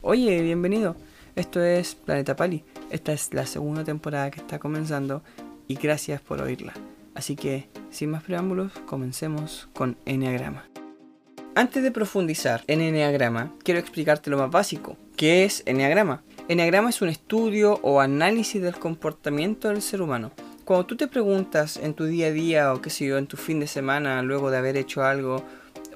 Oye, bienvenido. Esto es Planeta Pali. Esta es la segunda temporada que está comenzando y gracias por oírla. Así que, sin más preámbulos, comencemos con Enneagrama. Antes de profundizar en Enneagrama, quiero explicarte lo más básico. ¿Qué es Enneagrama? Enneagrama es un estudio o análisis del comportamiento del ser humano. Cuando tú te preguntas en tu día a día o qué sé yo, en tu fin de semana, luego de haber hecho algo,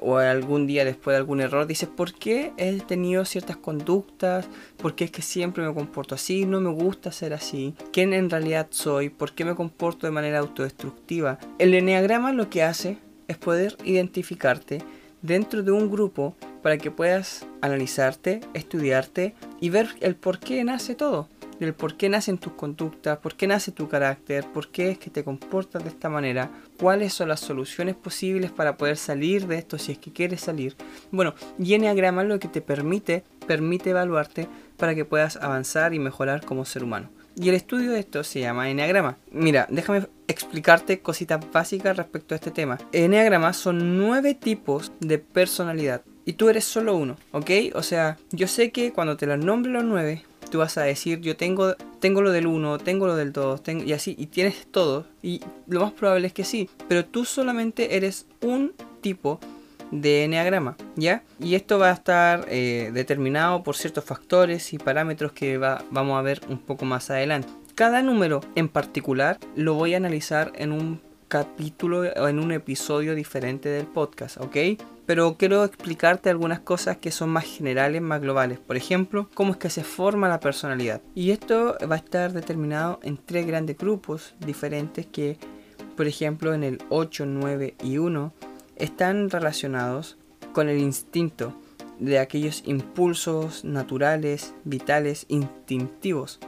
o algún día después de algún error, dices, ¿por qué he tenido ciertas conductas? ¿Por qué es que siempre me comporto así? No me gusta ser así. ¿Quién en realidad soy? ¿Por qué me comporto de manera autodestructiva? El enneagrama lo que hace es poder identificarte dentro de un grupo para que puedas analizarte, estudiarte y ver el por qué nace todo del por qué nacen tus conductas, por qué nace tu carácter, por qué es que te comportas de esta manera, cuáles son las soluciones posibles para poder salir de esto si es que quieres salir. Bueno, y Enneagrama lo que te permite, permite evaluarte para que puedas avanzar y mejorar como ser humano. Y el estudio de esto se llama Enneagrama. Mira, déjame explicarte cositas básicas respecto a este tema. Enneagrama son nueve tipos de personalidad. Y tú eres solo uno, ¿ok? O sea, yo sé que cuando te los nombre los nueve, tú vas a decir, yo tengo, tengo lo del 1, tengo lo del 2, y así, y tienes todo. Y lo más probable es que sí, pero tú solamente eres un tipo de enneagrama, ¿ya? Y esto va a estar eh, determinado por ciertos factores y parámetros que vamos a ver un poco más adelante. Cada número en particular lo voy a analizar en un capítulo o en un episodio diferente del podcast, ¿ok? Pero quiero explicarte algunas cosas que son más generales, más globales. Por ejemplo, cómo es que se forma la personalidad. Y esto va a estar determinado en tres grandes grupos diferentes que, por ejemplo, en el 8, 9 y 1 están relacionados con el instinto de aquellos impulsos naturales, vitales, instintivos.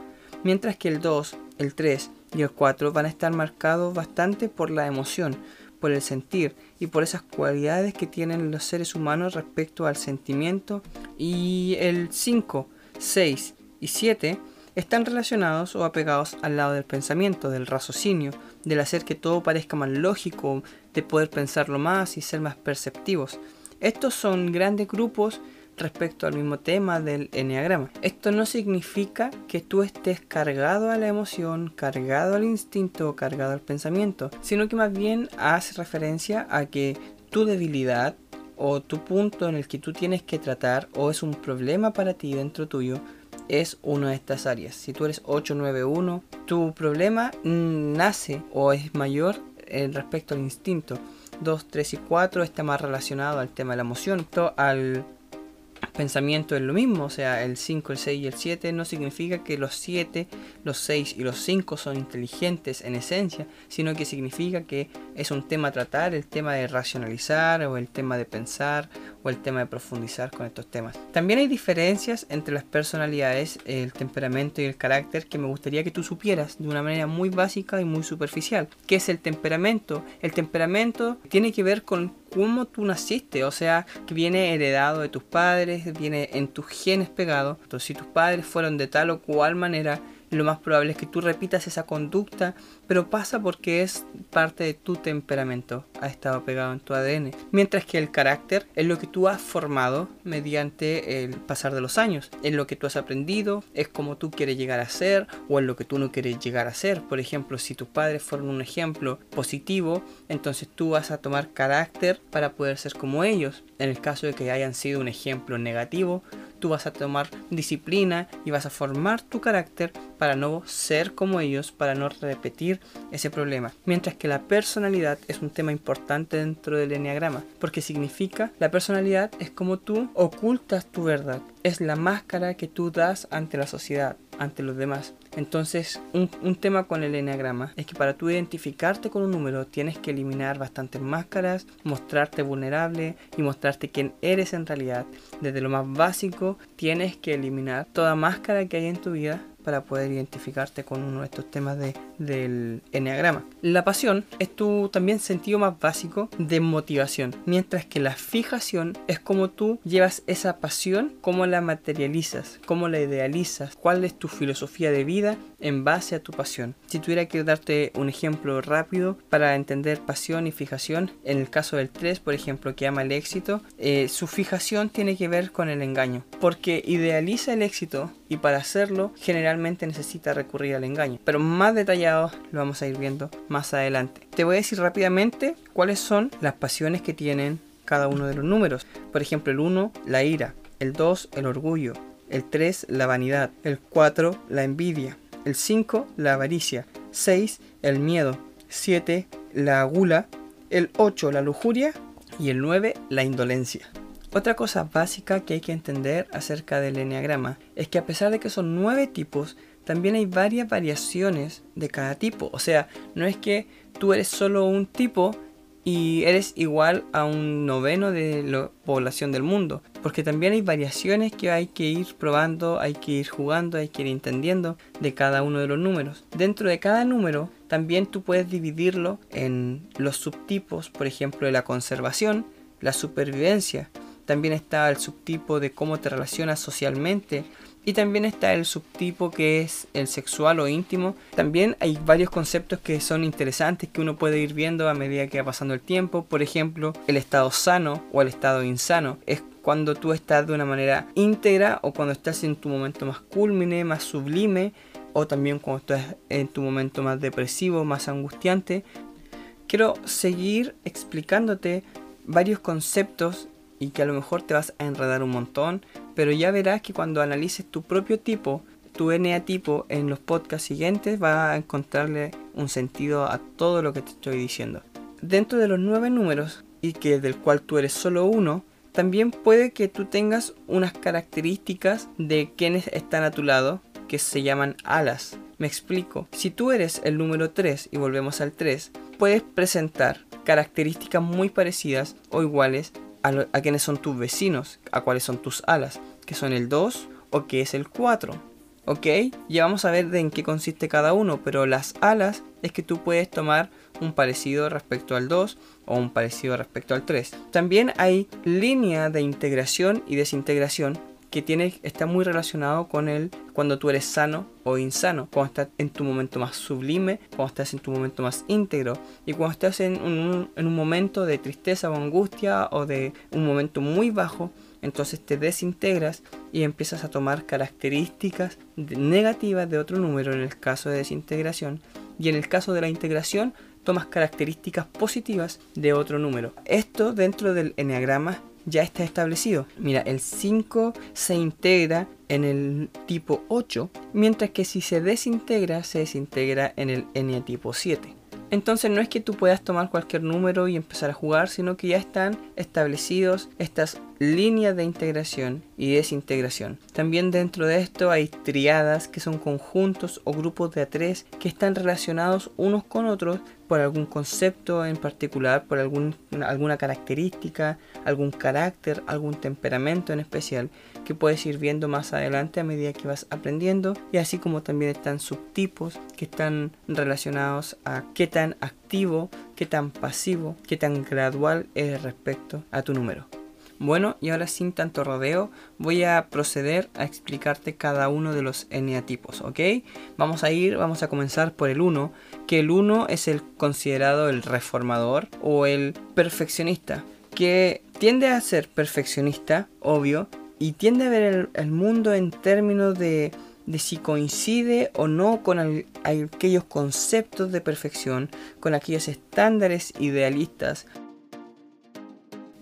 Mientras que el 2, el 3 y el 4 van a estar marcados bastante por la emoción, por el sentir y por esas cualidades que tienen los seres humanos respecto al sentimiento. Y el 5, 6 y 7 están relacionados o apegados al lado del pensamiento, del raciocinio, del hacer que todo parezca más lógico, de poder pensarlo más y ser más perceptivos. Estos son grandes grupos respecto al mismo tema del enneagrama. Esto no significa que tú estés cargado a la emoción, cargado al instinto, cargado al pensamiento, sino que más bien hace referencia a que tu debilidad o tu punto en el que tú tienes que tratar o es un problema para ti dentro tuyo es una de estas áreas. Si tú eres 891, tu problema nace o es mayor respecto al instinto. 2, 3 y 4 está más relacionado al tema de la emoción, al pensamiento es lo mismo, o sea, el 5, el 6 y el 7 no significa que los 7, los 6 y los 5 son inteligentes en esencia, sino que significa que es un tema a tratar, el tema de racionalizar o el tema de pensar o el tema de profundizar con estos temas. También hay diferencias entre las personalidades, el temperamento y el carácter que me gustaría que tú supieras de una manera muy básica y muy superficial. ¿Qué es el temperamento? El temperamento tiene que ver con cómo tú naciste, o sea, que viene heredado de tus padres, viene en tus genes pegado. Entonces, si tus padres fueron de tal o cual manera, lo más probable es que tú repitas esa conducta, pero pasa porque es parte de tu temperamento, ha estado pegado en tu ADN. Mientras que el carácter es lo que tú has formado mediante el pasar de los años, es lo que tú has aprendido, es como tú quieres llegar a ser o es lo que tú no quieres llegar a ser. Por ejemplo, si tus padres fueron un ejemplo positivo, entonces tú vas a tomar carácter para poder ser como ellos. En el caso de que hayan sido un ejemplo negativo, tú vas a tomar disciplina y vas a formar tu carácter para no ser como ellos, para no repetir ese problema. Mientras que la personalidad es un tema importante dentro del enneagrama, porque significa la personalidad es como tú ocultas tu verdad, es la máscara que tú das ante la sociedad, ante los demás. Entonces, un, tema con el enneagrama es que para tú identificarte con un número tienes que eliminar bastantes máscaras, mostrarte vulnerable y mostrarte quién eres en realidad. Desde lo más básico, tienes que eliminar toda máscara que hay en tu vida para poder identificarte con uno de estos temas de, del enneagrama. La pasión es tu también sentido más básico de motivación, mientras que la fijación es como tú llevas esa pasión, cómo la materializas, cómo la idealizas, cuál es tu filosofía de vida en base a tu pasión. Si tuviera que darte un ejemplo rápido para entender pasión y fijación, en el caso del 3, por ejemplo, que ama el éxito, eh, su fijación tiene que ver con el engaño, porque idealiza el éxito y para hacerlo generalmente necesita recurrir al engaño. Pero más detallado lo vamos a ir viendo más adelante. Te voy a decir rápidamente cuáles son las pasiones que tienen cada uno de los números. Por ejemplo, el 1, la ira, el 2, el orgullo, el 3, la vanidad, el 4, la envidia, el 5, la avaricia, 6, el miedo, 7, la gula, el 8, la lujuria y el 9, la indolencia. Otra cosa básica que hay que entender acerca del enneagrama es que a pesar de que son nueve tipos, también hay varias variaciones de cada tipo. O sea, no es que tú eres solo un tipo y eres igual a un noveno de la población del mundo. Porque también hay variaciones que hay que ir probando, hay que ir jugando, hay que ir entendiendo de cada uno de los números. Dentro de cada número también tú puedes dividirlo en los subtipos, por ejemplo, de la conservación, la supervivencia, también está el subtipo de cómo te relacionas socialmente y también está el subtipo que es el sexual o íntimo. También hay varios conceptos que son interesantes que uno puede ir viendo a medida que va pasando el tiempo. Por ejemplo, el estado sano o el estado insano. Es cuando tú estás de una manera íntegra o cuando estás en tu momento más culmine, más sublime o también cuando estás en tu momento más depresivo, más angustiante. Quiero seguir explicándote varios conceptos y que a lo mejor te vas a enredar un montón, pero ya verás que cuando analices tu propio tipo, tu NA tipo en los podcasts siguientes, vas a encontrarle un sentido a todo lo que te estoy diciendo. Dentro de los nueve números, y que del cual tú eres solo uno, también puede que tú tengas unas características de quienes están a tu lado, que se llaman alas. Me explico. Si tú eres el número 3 y volvemos al 3, puedes presentar características muy parecidas o iguales a, quienes son tus vecinos, a cuáles son tus alas, que son el 2 o que es el 4. ¿Ok? Ya vamos a ver de en qué consiste cada uno, pero las alas es que tú puedes tomar un parecido respecto al 2 o un parecido respecto al 3. También hay línea de integración y desintegración que tiene, está muy relacionado con el cuando tú eres sano o insano, cuando estás en tu momento más sublime, cuando estás en tu momento más íntegro y cuando estás en un, en un momento de tristeza o angustia o de un momento muy bajo, entonces te desintegras y empiezas a tomar características negativas de otro número en el caso de desintegración y en el caso de la integración tomas características positivas de otro número. Esto dentro del enneagrama ya está establecido. Mira, el 5 se integra en el tipo 8, mientras que si se desintegra, se desintegra en el N tipo 7. Entonces no es que tú puedas tomar cualquier número y empezar a jugar, sino que ya están establecidos estas líneas de integración y desintegración. También dentro de esto hay triadas que son conjuntos o grupos de a tres que están relacionados unos con otros por algún concepto en particular, por algún, alguna característica, algún carácter, algún temperamento en especial que puedes ir viendo más adelante a medida que vas aprendiendo y así como también están subtipos que están relacionados a qué tan activo, qué tan pasivo, qué tan gradual es respecto a tu número. Bueno, y ahora sin tanto rodeo, voy a proceder a explicarte cada uno de los eneatipos, ¿ok? Vamos a ir, vamos a comenzar por el 1, que el 1 es el considerado el reformador o el perfeccionista, que tiende a ser perfeccionista, obvio, y tiende a ver el, mundo en términos de, de, si coincide o no con aquellos conceptos de perfección, con aquellos estándares idealistas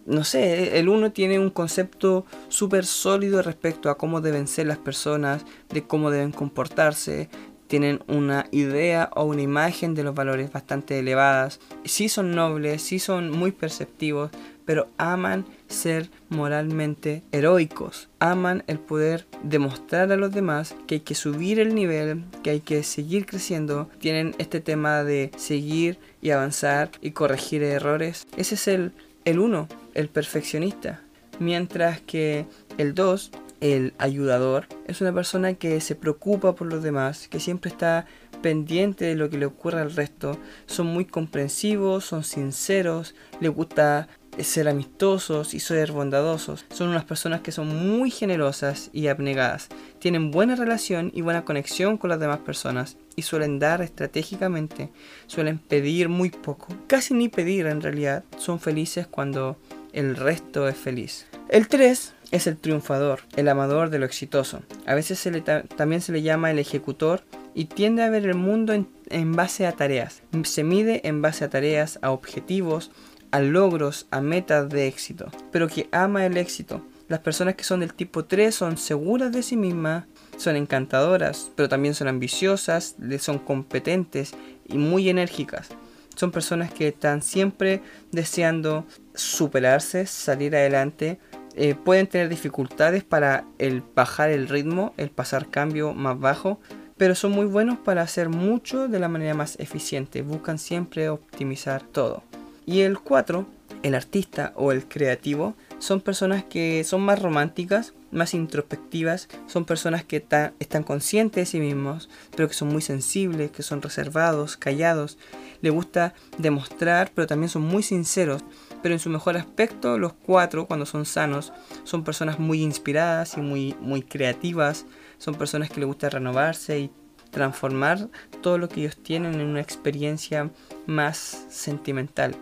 no sé, el uno tiene un concepto súper sólido respecto a cómo deben ser las personas, de cómo deben comportarse, tienen una idea o una imagen de los valores bastante elevadas, sí son nobles, sí son muy perceptivos, pero aman ser moralmente heroicos, aman el poder demostrar a los demás que hay que subir el nivel, que hay que seguir creciendo, tienen este tema de seguir y avanzar y corregir errores. Ese es el el 1, el perfeccionista, mientras que el 2, el ayudador, es una persona que se preocupa por los demás, que siempre está pendiente de lo que le ocurre al resto, son muy comprensivos, son sinceros, les gusta ser amistosos y ser bondadosos. Son unas personas que son muy generosas y abnegadas. Tienen buena relación y buena conexión con las demás personas y suelen dar estratégicamente. Suelen pedir muy poco. Casi ni pedir en realidad. Son felices cuando el resto es feliz. El 3 es el triunfador, el amador de lo exitoso. A veces se le también se le llama el ejecutor y tiende a ver el mundo en, en base a tareas. Se mide en base a tareas, a objetivos, a logros, a metas de éxito, pero que ama el éxito. Las personas que son del tipo 3 son seguras de sí mismas, son encantadoras, pero también son ambiciosas, son competentes y muy enérgicas. Son personas que están siempre deseando superarse, salir adelante. Eh, pueden tener dificultades para el bajar el ritmo, el pasar cambio más bajo, pero son muy buenos para hacer mucho de la manera más eficiente. Buscan siempre optimizar todo. Y el 4, el artista o el creativo, son personas que son más románticas, más introspectivas, son personas que están conscientes de sí mismos, pero que son muy sensibles, que son reservados, callados, le gusta demostrar, pero también son muy sinceros. Pero en su mejor aspecto, los cuatro, cuando son sanos, son personas muy inspiradas y muy, muy creativas, son personas que les gusta renovarse y transformar todo lo que ellos tienen en una experiencia más sentimental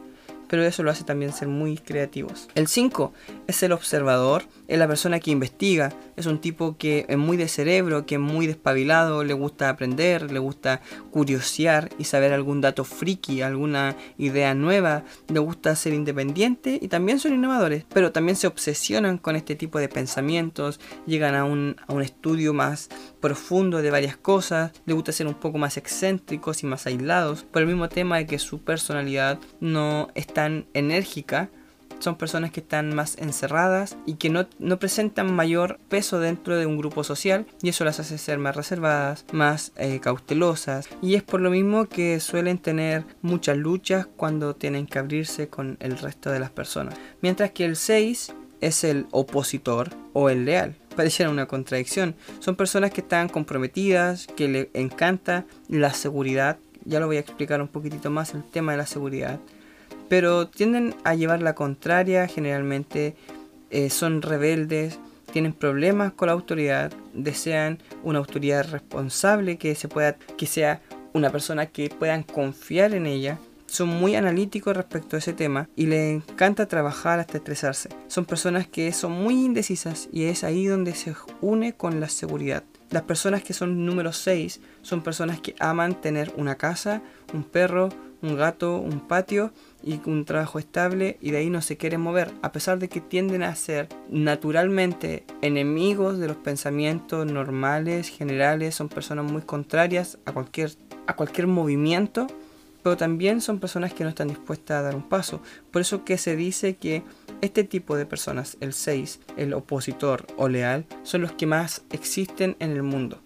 pero eso lo hace también ser muy creativos. El 5 es el observador, es la persona que investiga, es un tipo que es muy de cerebro, que es muy despabilado, le gusta aprender, le gusta curiosear y saber algún dato friki, alguna idea nueva, le gusta ser independiente y también son innovadores, pero también se obsesionan con este tipo de pensamientos, llegan a un, a un estudio más profundo de varias cosas, le gusta ser un poco más excéntricos y más aislados, por el mismo tema de que su personalidad no es tan enérgica, son personas que están más encerradas y que no, presentan mayor peso dentro de un grupo social y eso las hace ser más reservadas, más eh, cautelosas y es por lo mismo que suelen tener muchas luchas cuando tienen que abrirse con el resto de las personas. Mientras que el 6 es el opositor o el leal pareciera una contradicción. Son personas que están comprometidas, que le encanta la seguridad. Ya lo voy a explicar un poquitito más el tema de la seguridad. Pero tienden a llevar la contraria, generalmente eh, son rebeldes, tienen problemas con la autoridad, desean una autoridad responsable que se pueda, que sea una persona que puedan confiar en ella son muy analíticos respecto a ese tema y les encanta trabajar hasta estresarse. Son personas que son muy indecisas y es ahí donde se une con la seguridad. Las personas que son número 6 son personas que aman tener una casa, un perro, un gato, un patio y un trabajo estable y de ahí no se quieren mover, a pesar de que tienden a ser naturalmente enemigos de los pensamientos normales, generales, son personas muy contrarias a cualquier, a cualquier movimiento pero también son personas que no están dispuestas a dar un paso. Por eso que se dice que este tipo de personas, el 6, el opositor o leal, son los que más existen en el mundo.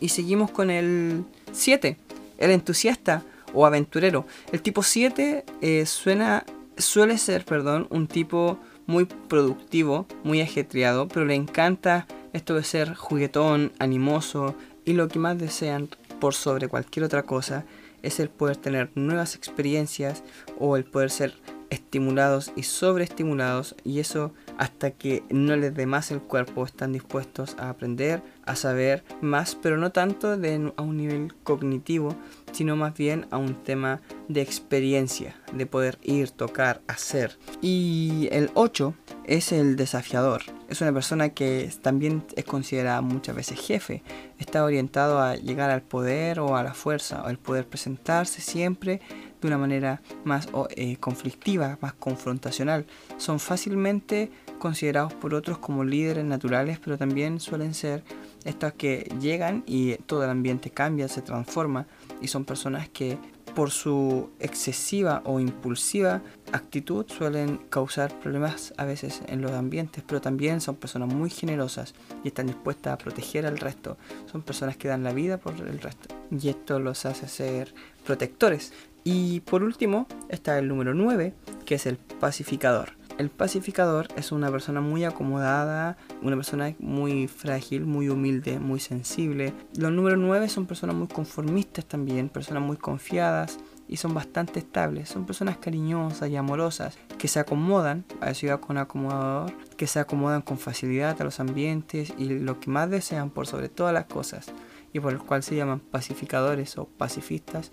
Y seguimos con el 7, el entusiasta o aventurero. El tipo 7 eh, suele ser perdón, un tipo muy productivo, muy ajetreado, pero le encanta esto de ser juguetón, animoso y lo que más desean por sobre cualquier otra cosa es el poder tener nuevas experiencias o el poder ser estimulados y sobreestimulados y eso hasta que no les dé más el cuerpo están dispuestos a aprender, a saber más, pero no tanto de, a un nivel cognitivo, sino más bien a un tema de experiencia, de poder ir, tocar, hacer. Y el 8 es el desafiador. Es una persona que también es considerada muchas veces jefe. Está orientado a llegar al poder o a la fuerza, o el poder presentarse siempre de una manera más eh, conflictiva, más confrontacional. Son fácilmente considerados por otros como líderes naturales, pero también suelen ser estos que llegan y todo el ambiente cambia, se transforma y son personas que por su excesiva o impulsiva actitud suelen causar problemas a veces en los ambientes, pero también son personas muy generosas y están dispuestas a proteger al resto. Son personas que dan la vida por el resto y esto los hace ser protectores. Y por último está el número 9, que es el pacificador. El pacificador es una persona muy acomodada, una persona muy frágil, muy humilde, muy sensible. Los números 9 son personas muy conformistas también, personas muy confiadas, y son bastante estables. Son personas cariñosas y amorosas que se acomodan a ciudad con acomodador, que se acomodan con facilidad a los ambientes y lo que más desean por sobre todas las cosas y por el cual se llaman pacificadores o pacifistas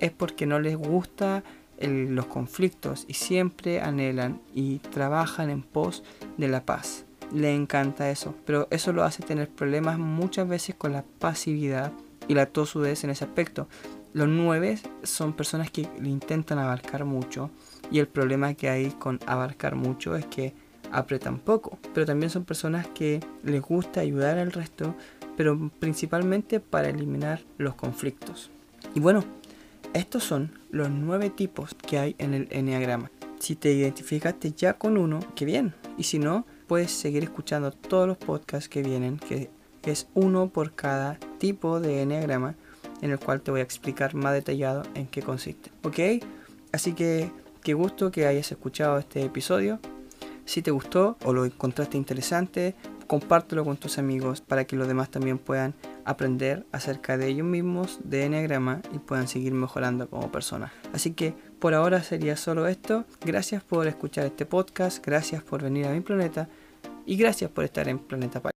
es porque no les gusta los conflictos y siempre anhelan y trabajan en pos de la paz. Le encanta eso, pero eso lo hace tener problemas muchas veces con la pasividad y la tosudez en ese aspecto. Los nueve son personas que intentan abarcar mucho y el problema que hay con abarcar mucho es que apretan poco, pero también son personas que les gusta ayudar al resto, pero principalmente para eliminar los conflictos. Y bueno, estos son los nueve tipos que hay en el Enneagrama. Si te identificaste ya con uno, qué bien. Y si no, puedes seguir escuchando todos los podcasts que vienen, que es uno por cada tipo de Enneagrama, en el cual te voy a explicar más detallado en qué consiste. ¿Ok? Así que qué gusto que hayas escuchado este episodio. Si te gustó o lo encontraste interesante, compártelo con tus amigos para que los demás también puedan aprender acerca de ellos mismos, de Enneagrama y puedan seguir mejorando como personas. Así que por ahora sería solo esto. Gracias por escuchar este podcast, gracias por venir a mi planeta y gracias por estar en Planeta Paz.